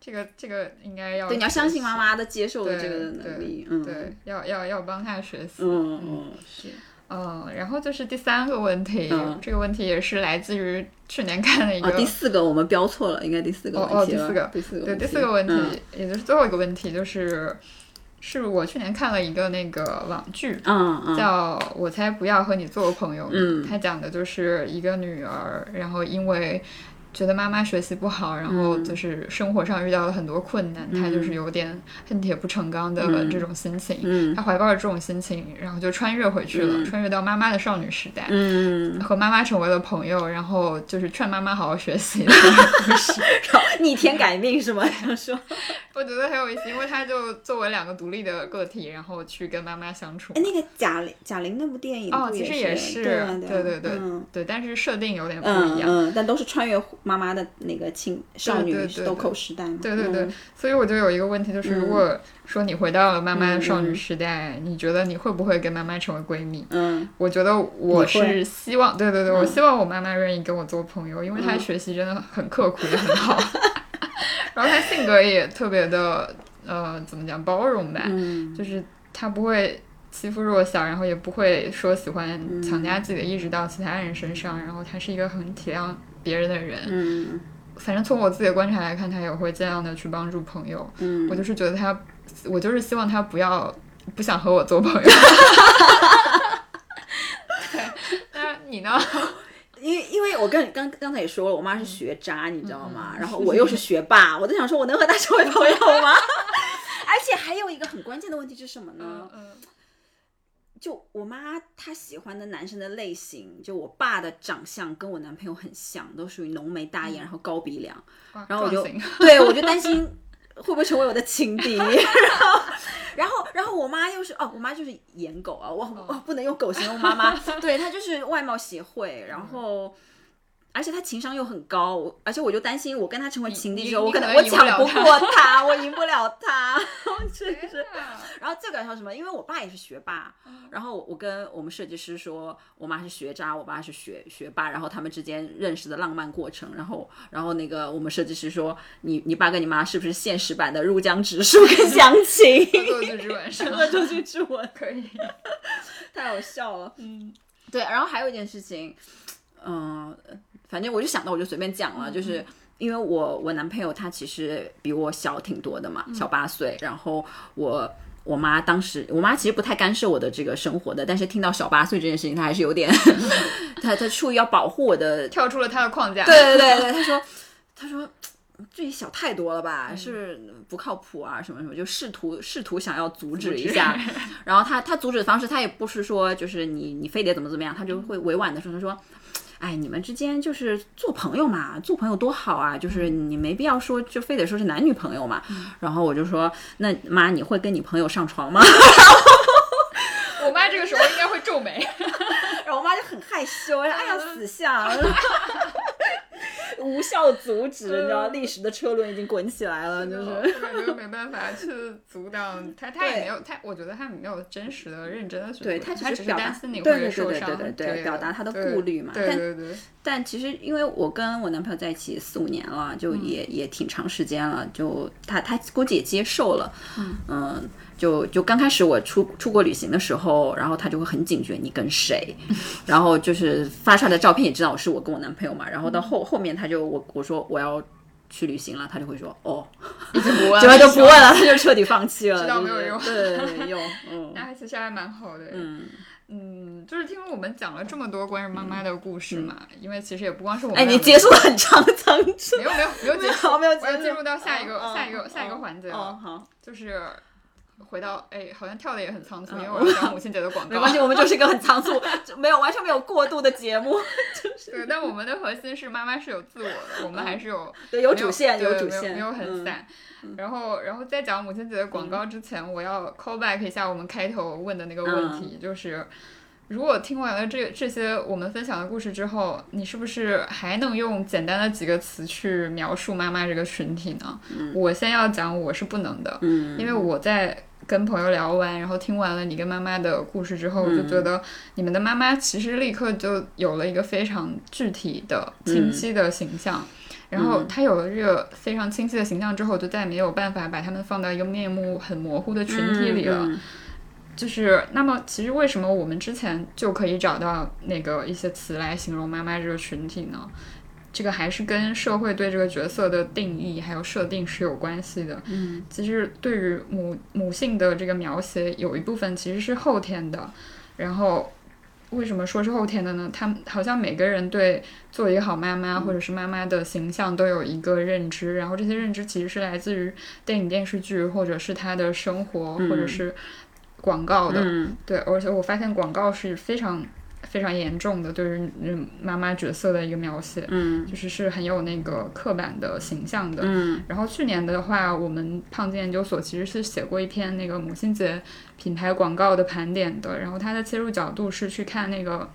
这个这个应该要。对，你要相信妈妈的接受的这个能力。嗯，对，要要要帮她学习。嗯嗯是。嗯，然后就是第三个问题，这个问题也是来自于去年看的一个。第四个我们标错了，应该第四个问题了哦，第四个，第四个，对，第四个问题，也就是最后一个问题，就是是我去年看了一个那个网剧，嗯嗯，叫我才不要和你做朋友，嗯，他讲的就是一个女儿，然后因为。觉得妈妈学习不好，然后就是生活上遇到了很多困难，他就是有点恨铁不成钢的这种心情。他怀抱着这种心情，然后就穿越回去了，穿越到妈妈的少女时代，和妈妈成为了朋友，然后就是劝妈妈好好学习，(laughs) 逆天改命是吗？想说，(laughs) 我觉得很有意思，因为他就作为两个独立的个体，然后去跟妈妈相处。哎，那个贾玲，贾玲那部电影哦，其实也是，对对对对，但是设定有点不一样，嗯但都是穿越。妈妈的那个青少女豆蔻时代嘛，对对对，所以我就有一个问题，就是如果说你回到了妈妈的少女时代，你觉得你会不会跟妈妈成为闺蜜？嗯，我觉得我是希望，对对对，我希望我妈妈愿意跟我做朋友，因为她学习真的很刻苦，也很好，(laughs) 然后她性格也特别的呃，怎么讲包容吧，就是她不会欺负弱小，然后也不会说喜欢强加自己的意志到其他人身上，然后她是一个很体谅。别人的人，嗯，反正从我自己的观察来看，他也会尽量的去帮助朋友。嗯，我就是觉得他，我就是希望他不要不想和我做朋友。对，那你呢？因为因为我跟刚刚才也说了，我妈是学渣，你知道吗？然后我又是学霸，我在想说，我能和她成为朋友吗？(laughs) 而且还有一个很关键的问题是什么呢？嗯。就我妈她喜欢的男生的类型，就我爸的长相跟我男朋友很像，都属于浓眉大眼，然后高鼻梁，然后我就 (laughs) 对我就担心会不会成为我的情敌，(laughs) 然后然后然后我妈又是哦，我妈就是颜狗啊，我我不能用狗形容妈妈，(laughs) 对她就是外貌协会，然后。而且他情商又很高，而且我就担心，我跟他成为情敌之后，我可能我抢不过他，我赢不了他，(laughs) 真是。然后最搞笑什么？因为我爸也是学霸，然后我跟我们设计师说，我妈是学渣，我爸是学学霸，然后他们之间认识的浪漫过程，然后然后那个我们设计师说，你你爸跟你妈是不是现实版的入江直树跟 (laughs) 详情？恶作剧之吻是恶作剧之吻，(laughs) 可以，太好笑了。嗯，对，然后还有一件事情，嗯。反正我就想到，我就随便讲了，就是因为我我男朋友他其实比我小挺多的嘛，小八岁。然后我我妈当时，我妈其实不太干涉我的这个生活的，但是听到小八岁这件事情，她还是有点，(laughs) 她她出于要保护我的，跳出了她的框架。对对对对，她说 (laughs) 她说自己小太多了吧，是不靠谱啊什么什么，就试图试图想要阻止一下。然后她她阻止的方式，她也不是说就是你你非得怎么怎么样，她就会委婉的说，她说。哎，你们之间就是做朋友嘛，做朋友多好啊！就是你没必要说，就非得说是男女朋友嘛。然后我就说，那妈，你会跟你朋友上床吗？(laughs) 我妈这个时候应该会皱眉，(laughs) 然后我妈就很害羞，哎呀，(laughs) 死相。无效阻止，你知道历史的车轮已经滚起来了，就是我感没办法去阻挡 (laughs) 他，他也没有他，我觉得他没有真实的、认真的去，对他只是担心你会受伤，对对对，表达他的顾虑嘛。对对对。但其实因为我跟我男朋友在一起四五年了，就也也挺长时间了，就他他估计也接受了，嗯。就就刚开始我出出国旅行的时候，然后他就会很警觉你跟谁，(laughs) 然后就是发出来的照片也知道是我跟我男朋友嘛，然后到后后面他就我我说我要去旅行了，他就会说哦，已经不问，(laughs) 就就不问了，他 (laughs) 就彻底放弃了，知道没有用，对没用，嗯，那其实还蛮好的，嗯。嗯，就是听我们讲了这么多关于妈妈的故事嘛，因为其实也不光是我们，哎，你结束了很长的章节，没有没有没有结束，没有，我要进入到下一个下一个下一个环节了，好，就是。回到哎，好像跳的也很仓促，因为我要讲母亲节的广告。没关系，我们就是一个很仓促，(laughs) 没有完全没有过度的节目。(laughs) 对，但我们的核心是妈妈是有自我的，我们还是有对有主线，有主线，没有很散。然后，然后在讲母亲节的广告之前，我要 call back 一下我们开头问的那个问题，就是。如果听完了这这些我们分享的故事之后，你是不是还能用简单的几个词去描述妈妈这个群体呢？我先要讲，我是不能的，因为我在跟朋友聊完，然后听完了你跟妈妈的故事之后，我就觉得你们的妈妈其实立刻就有了一个非常具体的、清晰的形象，然后她有了这个非常清晰的形象之后，就再也没有办法把他们放到一个面目很模糊的群体里了。就是那么，其实为什么我们之前就可以找到那个一些词来形容妈妈这个群体呢？这个还是跟社会对这个角色的定义还有设定是有关系的。嗯，其实对于母母性的这个描写，有一部分其实是后天的。然后为什么说是后天的呢？他们好像每个人对做一个好妈妈或者是妈妈的形象都有一个认知，然后这些认知其实是来自于电影、电视剧，或者是他的生活，或者是。广告的，对，而且我发现广告是非常非常严重的，对于妈妈角色的一个描写，嗯，就是是很有那个刻板的形象的，嗯。然后去年的话，我们胖子研究所其实是写过一篇那个母亲节品牌广告的盘点的，然后它的切入角度是去看那个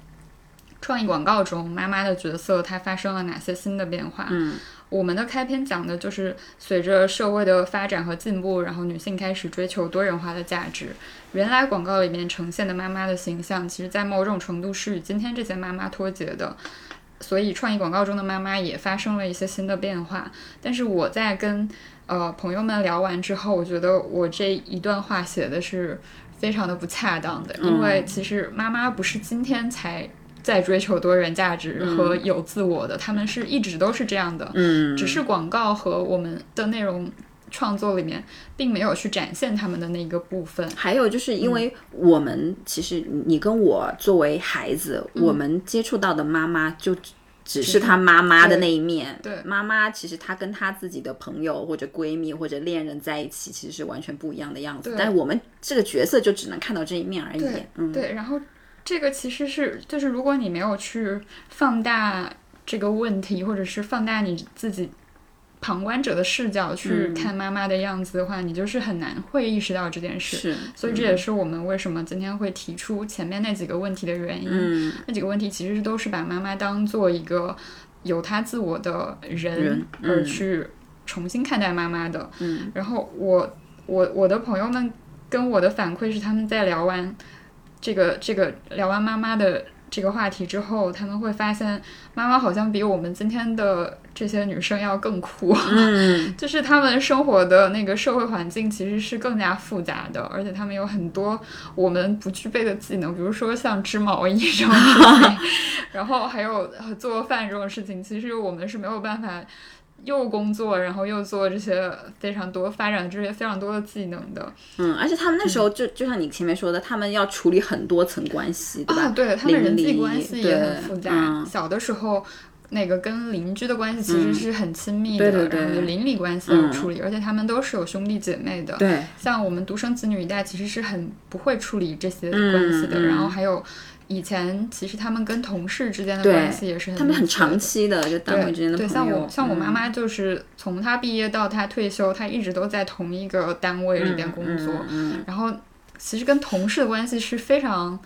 创意广告中妈妈的角色它发生了哪些新的变化，嗯。我们的开篇讲的就是随着社会的发展和进步，然后女性开始追求多元化的价值。原来广告里面呈现的妈妈的形象，其实在某种程度是与今天这些妈妈脱节的。所以创意广告中的妈妈也发生了一些新的变化。但是我在跟呃朋友们聊完之后，我觉得我这一段话写的是非常的不恰当的，因为其实妈妈不是今天才。在追求多元价值和有自我的，他们是一直都是这样的，嗯，只是广告和我们的内容创作里面，并没有去展现他们的那个部分。还有就是因为我们其实你跟我作为孩子，我们接触到的妈妈就只是她妈妈的那一面。对，妈妈其实她跟她自己的朋友或者闺蜜或者恋人在一起，其实是完全不一样的样子。但是我们这个角色就只能看到这一面而已。嗯，对，然后。这个其实是，就是如果你没有去放大这个问题，或者是放大你自己旁观者的视角去看妈妈的样子的话，你就是很难会意识到这件事。是，所以这也是我们为什么今天会提出前面那几个问题的原因。嗯，那几个问题其实都是把妈妈当做一个有她自我的人而去重新看待妈妈的。嗯，然后我我我的朋友们跟我的反馈是，他们在聊完这个这个聊完妈妈的这个话题之后，他们会发现妈妈好像比我们今天的这些女生要更酷。(laughs) 嗯，就是他们生活的那个社会环境其实是更加复杂的，而且他们有很多我们不具备的技能，比如说像织毛衣这种事情，(laughs) 然后还有呃做饭这种事情，其实我们是没有办法又工作，然后又做这些非常多发展这些非常多的技能的。嗯，而且他们那时候就就像你前面说的，他们要处理很多层关系，对吧？啊，对他们人际关系也很复杂。嗯小的时候，那个跟邻居的关系其实是很亲密的，对对对然后邻里关系要处理，而且他们都是有兄弟姐妹的。对，像我们独生子女一代，其实是很不会处理这些关系的。然后还有以前，其实他们跟同事之间的关系也是很他们很长期的，就单位之间的对，朋友。像我像我妈嗯。妈就是从她毕业到她退休，她一直都在同一个单位里边工作，嗯然后其实跟同事的关系是非常。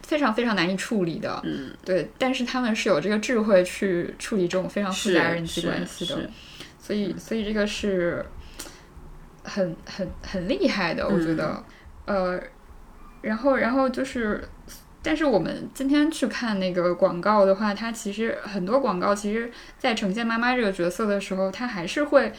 非常非常难以处理的，嗯，对，但是他们是有这个智慧去处理这种非常复杂的人际关系的，所以所以这个是很很很厉害的，我觉得，呃，然后然后就是，但是我们今天去看那个广告的话，它其实很多广告其实在呈现妈妈这个角色的时候，它还是会。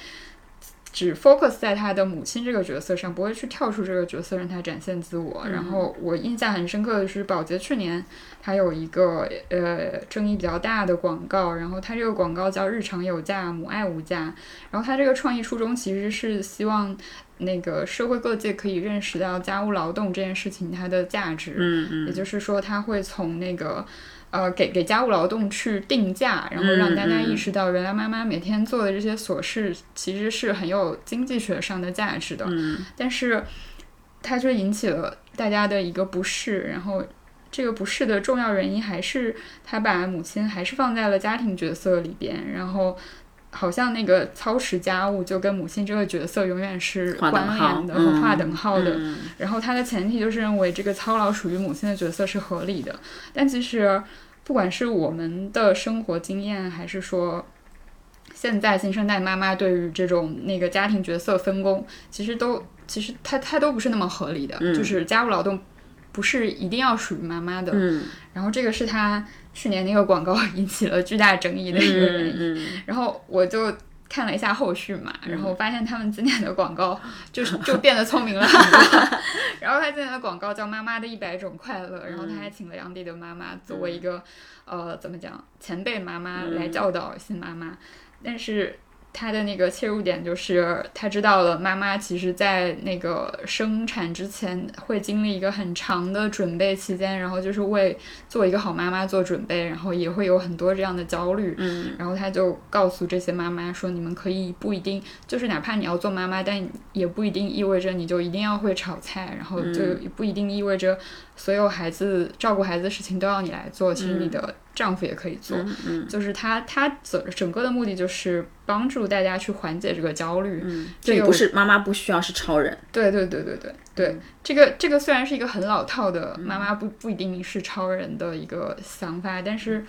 只 focus 在她的母亲这个角色上，不会去跳出这个角色让她展现自我。然后我印象很深刻的是，宝洁去年它有一个呃争议比较大的广告，然后它这个广告叫“日常有价，母爱无价”。然后它这个创意初衷其实是希望那个社会各界可以认识到家务劳动这件事情它的价值。嗯嗯，也就是说，他会从那个呃给给家务劳动去定价，然后让大家意识到，原来妈妈每天做的这些琐事其实是很有经济学上的价值的。嗯但是它却引起了大家的一个不适，然后这个不适的重要原因还是他把母亲还是放在了家庭角色里边，然后好像那个操持家务就跟母亲这个角色永远是关号联的嗯和划等号的。嗯。然后他的前提就是认为这个操劳属于母亲的角色是合理的，但其实不管是我们的生活经验，还是说现在新生代妈妈对于这种那个家庭角色分工，其实都其实它它都不是那么合理的，嗯。就是家务劳动不是一定要属于妈妈的。嗯。然后这个是他去年那个广告 (laughs) 引起了巨大争议的一个原因。嗯然后我就看了一下后续嘛，然后发现他们今年的广告 (laughs) 就是就变得聪明了很多。然后他今年的广告叫《妈妈的一百种快乐》，然后他还请了杨迪的妈妈作为一个、呃怎么讲前辈妈妈来教导新妈妈，但是。他的那个切入点就是，他知道了妈妈其实，在那个生产之前会经历一个很长的准备期间，然后就是为做一个好妈妈做准备，然后也会有很多这样的焦虑。嗯然后他就告诉这些妈妈说：“你们可以不一定，就是哪怕你要做妈妈，但也不一定意味着你就一定要会炒菜，然后就不一定意味着所有孩子照顾孩子的事情都要你来做。其实你的丈夫也可以做。嗯嗯就是他他整整个的目的就是帮助大家去缓解这个焦虑。嗯，这个就不是妈妈不需要是超人，对对对对对对，这个这个虽然是一个很老套的妈妈不不一定是超人的一个想法，但是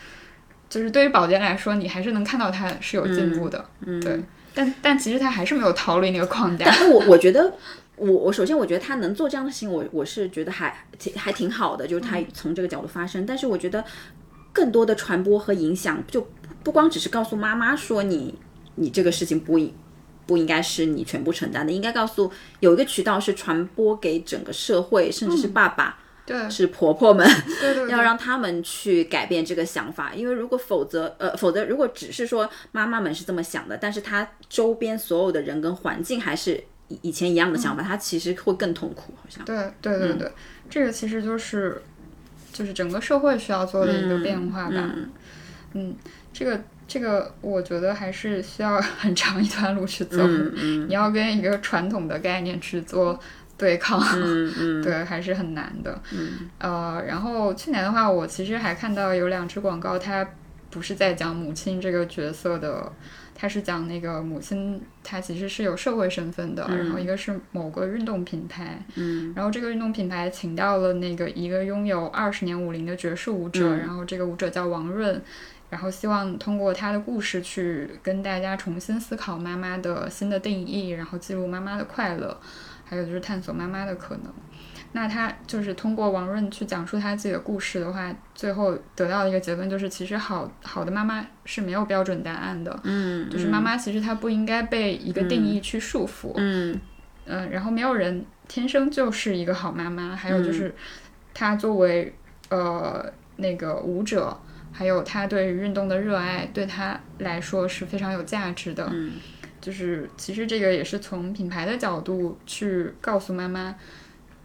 就是对于宝洁来说，你还是能看到他是有进步的，嗯，对。但但其实他还是没有逃离那个框架我我觉得。我我首先我觉得他能做这样的事情，我我是觉得还挺还挺好的，就是他从这个角度发声。但是我觉得更多的传播和影响，就不光只是告诉妈妈说你你这个事情不应不应该是你全部承担的，应该告诉有一个渠道是传播给整个社会，甚至是爸爸、对。是婆婆们，对对 (laughs) 对，要让他们去改变这个想法，因为如果否则，呃，否则如果只是说妈妈们是这么想的，但是他周边所有的人跟环境还是以以前一样的想法，他其实会更痛苦，好像。对对对对，这个其实就是就是整个社会需要做的一个变化吧。嗯嗯，这个这个，我觉得还是需要很长一段路去走。嗯嗯你要跟一个传统的概念去做对抗，嗯嗯 (laughs) 对，还是很难的。嗯呃，然后去年的话，我其实还看到有两支广告，它不是在讲母亲这个角色的，它是讲那个母亲她其实是有社会身份的，然后一个是某个运动品牌，嗯。然后这个运动品牌请到了那个一个拥有二十年舞龄的爵士舞者，嗯。然后这个舞者叫王润，然后希望通过他的故事去跟大家重新思考妈妈的新的定义，然后记录妈妈的快乐，还有就是探索妈妈的可能。那他就是通过王润去讲述他自己的故事的话，最后得到的一个结论就是，其实好好的妈妈是没有标准答案的，嗯，就是妈妈其实她不应该被一个定义去束缚，嗯嗯，然后没有人天生就是一个好妈妈，还有嗯就是她作为呃那个舞者，还有她对于运动的热爱，对她来说是非常有价值的。嗯就是其实这个也是从品牌的角度去告诉妈妈，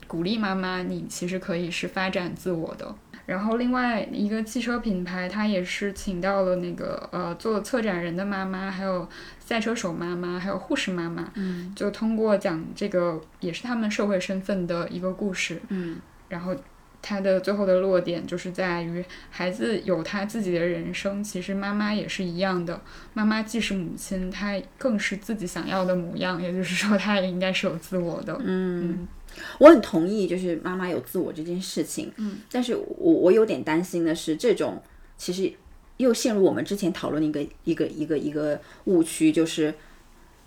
鼓励妈妈，你其实可以是发展自我的。然后另外一个汽车品牌，它也是请到了那个呃做策展人的妈妈，还有赛车手妈妈，还有护士妈妈，嗯。就通过讲这个也是他们社会身份的一个故事，嗯。然后它的最后的落点就是在于孩子有他自己的人生，其实妈妈也是一样的，妈妈既是母亲，她更是自己想要的模样，也就是说，她也应该是有自我的。嗯，我很同意，就是妈妈有自我这件事情。嗯，但是我我有点担心的是，这种其实又陷入我们之前讨论的一个一个一个一个误区，就是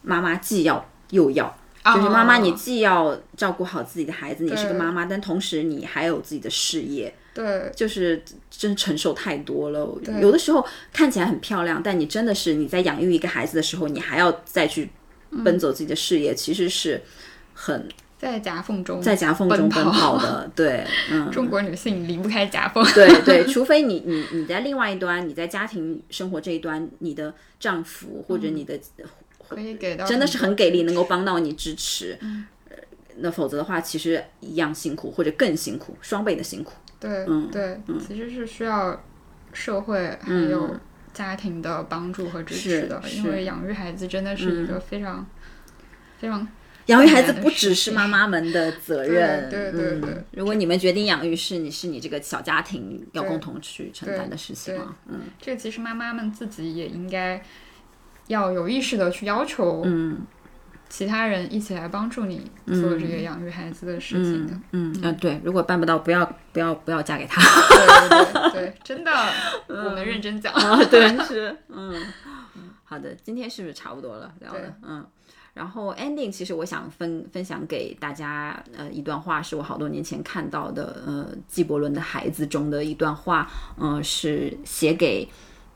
妈妈既要又要。就是妈妈，你哦既要照顾好自己的孩子，你是个妈妈，但同时你还有自己的事业，对就是真承受太多了。有的时候看起来很漂亮，但你真的是你在养育一个孩子的时候，你还要再去奔走自己的事业，其实是很在夹缝中，在夹缝中奔奔跑跑的。对，嗯，中国女性离不开夹缝。对对，除非你你你在另外一端，你在家庭生活这一端，你的丈夫或者你的可以给到真的是很给力，能够帮到你支持。呃那否则的话，其实一样辛苦，或者更辛苦，双倍的辛苦。对、嗯对，其实是需要社会还有家庭的帮助和支持的，是因为养育孩子真的是一个非常、非常养育孩子不只是妈妈们的责任，对对对对嗯如果你们决定养育，是你是你这个小家庭要共同去承担的事情对嘛？嗯这个其实妈妈们自己也应该要有意识的去要求嗯其他人一起来帮助你做这个养育孩子的事情的。嗯嗯嗯，对，如果办不到，不要不要不要嫁给他。对对对对，(laughs) 真的，我们认真讲。啊，对，是，嗯，好的，今天是不是差不多了聊对的？嗯。然后 ending，其实我想分分享给大家，呃，一段话是我好多年前看到的，呃，纪伯伦的孩子中的一段话，嗯、是写给，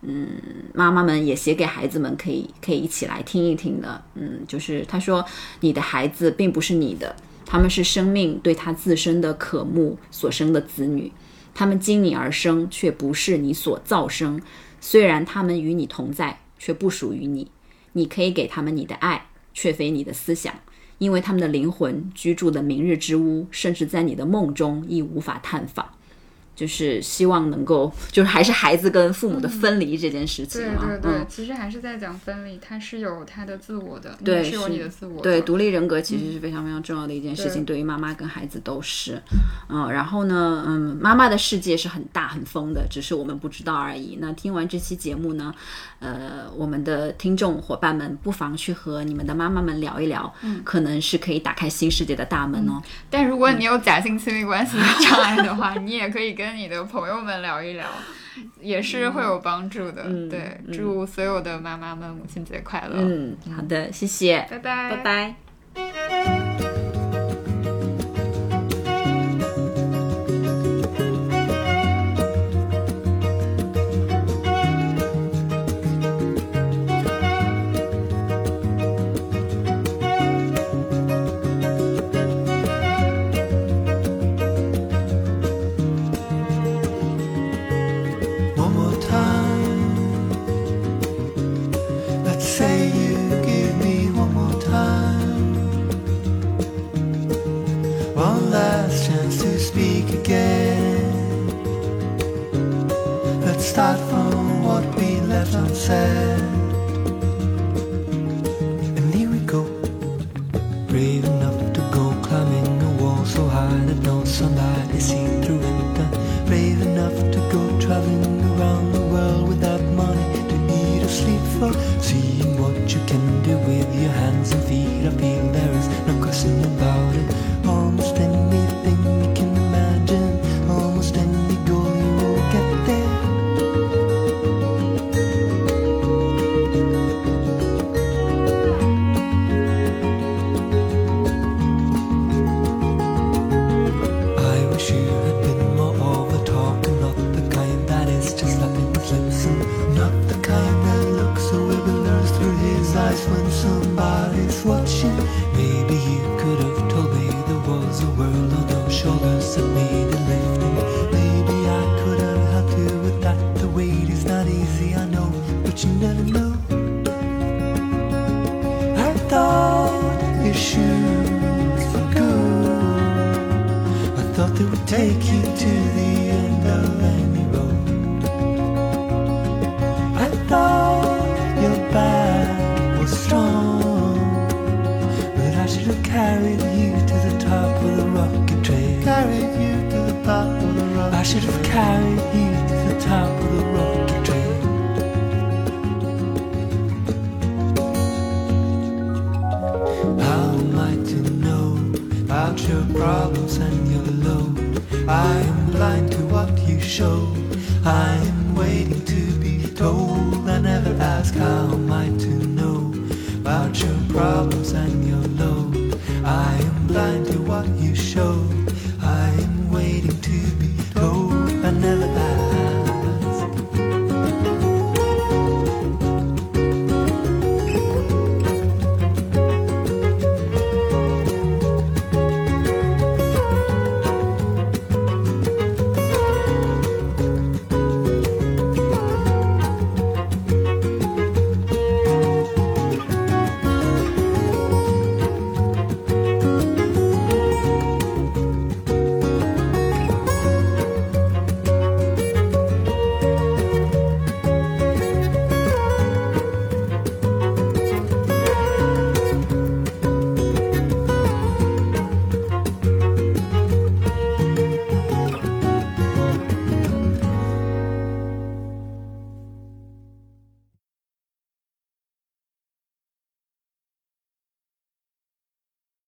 嗯，妈妈们也写给孩子们，可以可以一起来听一听的，嗯，就是他说，你的孩子并不是你的，他们是生命对他自身的渴慕所生的子女，他们经你而生，却不是你所造生。虽然他们与你同在，却不属于你。你可以给他们你的爱，却非你的思想，因为他们的灵魂居住的明日之屋，甚至在你的梦中亦无法探访。就是希望能够，(laughs) 就是还是孩子跟父母的分离这件事情对啊，对对，嗯，其实还是在讲分离，他是有他的自我的，对是有你的自我的。对，独立人格其实是非常非常重要的一件事情，对于妈妈跟孩子都是。嗯，然后呢，嗯，妈妈的世界是很大很疯的，只是我们不知道而已。那听完这期节目呢，呃，我们的听众伙伴们不妨去和你们的妈妈们聊一聊，嗯，可能是可以打开新世界的大门哦。但如果你有假性亲密关系的障碍的话，(laughs) 你也可以跟你的朋友们聊一聊，(laughs) 也是会有帮助的。对，祝所有的妈妈们母亲节快乐！嗯，好的，谢谢，拜拜，拜拜。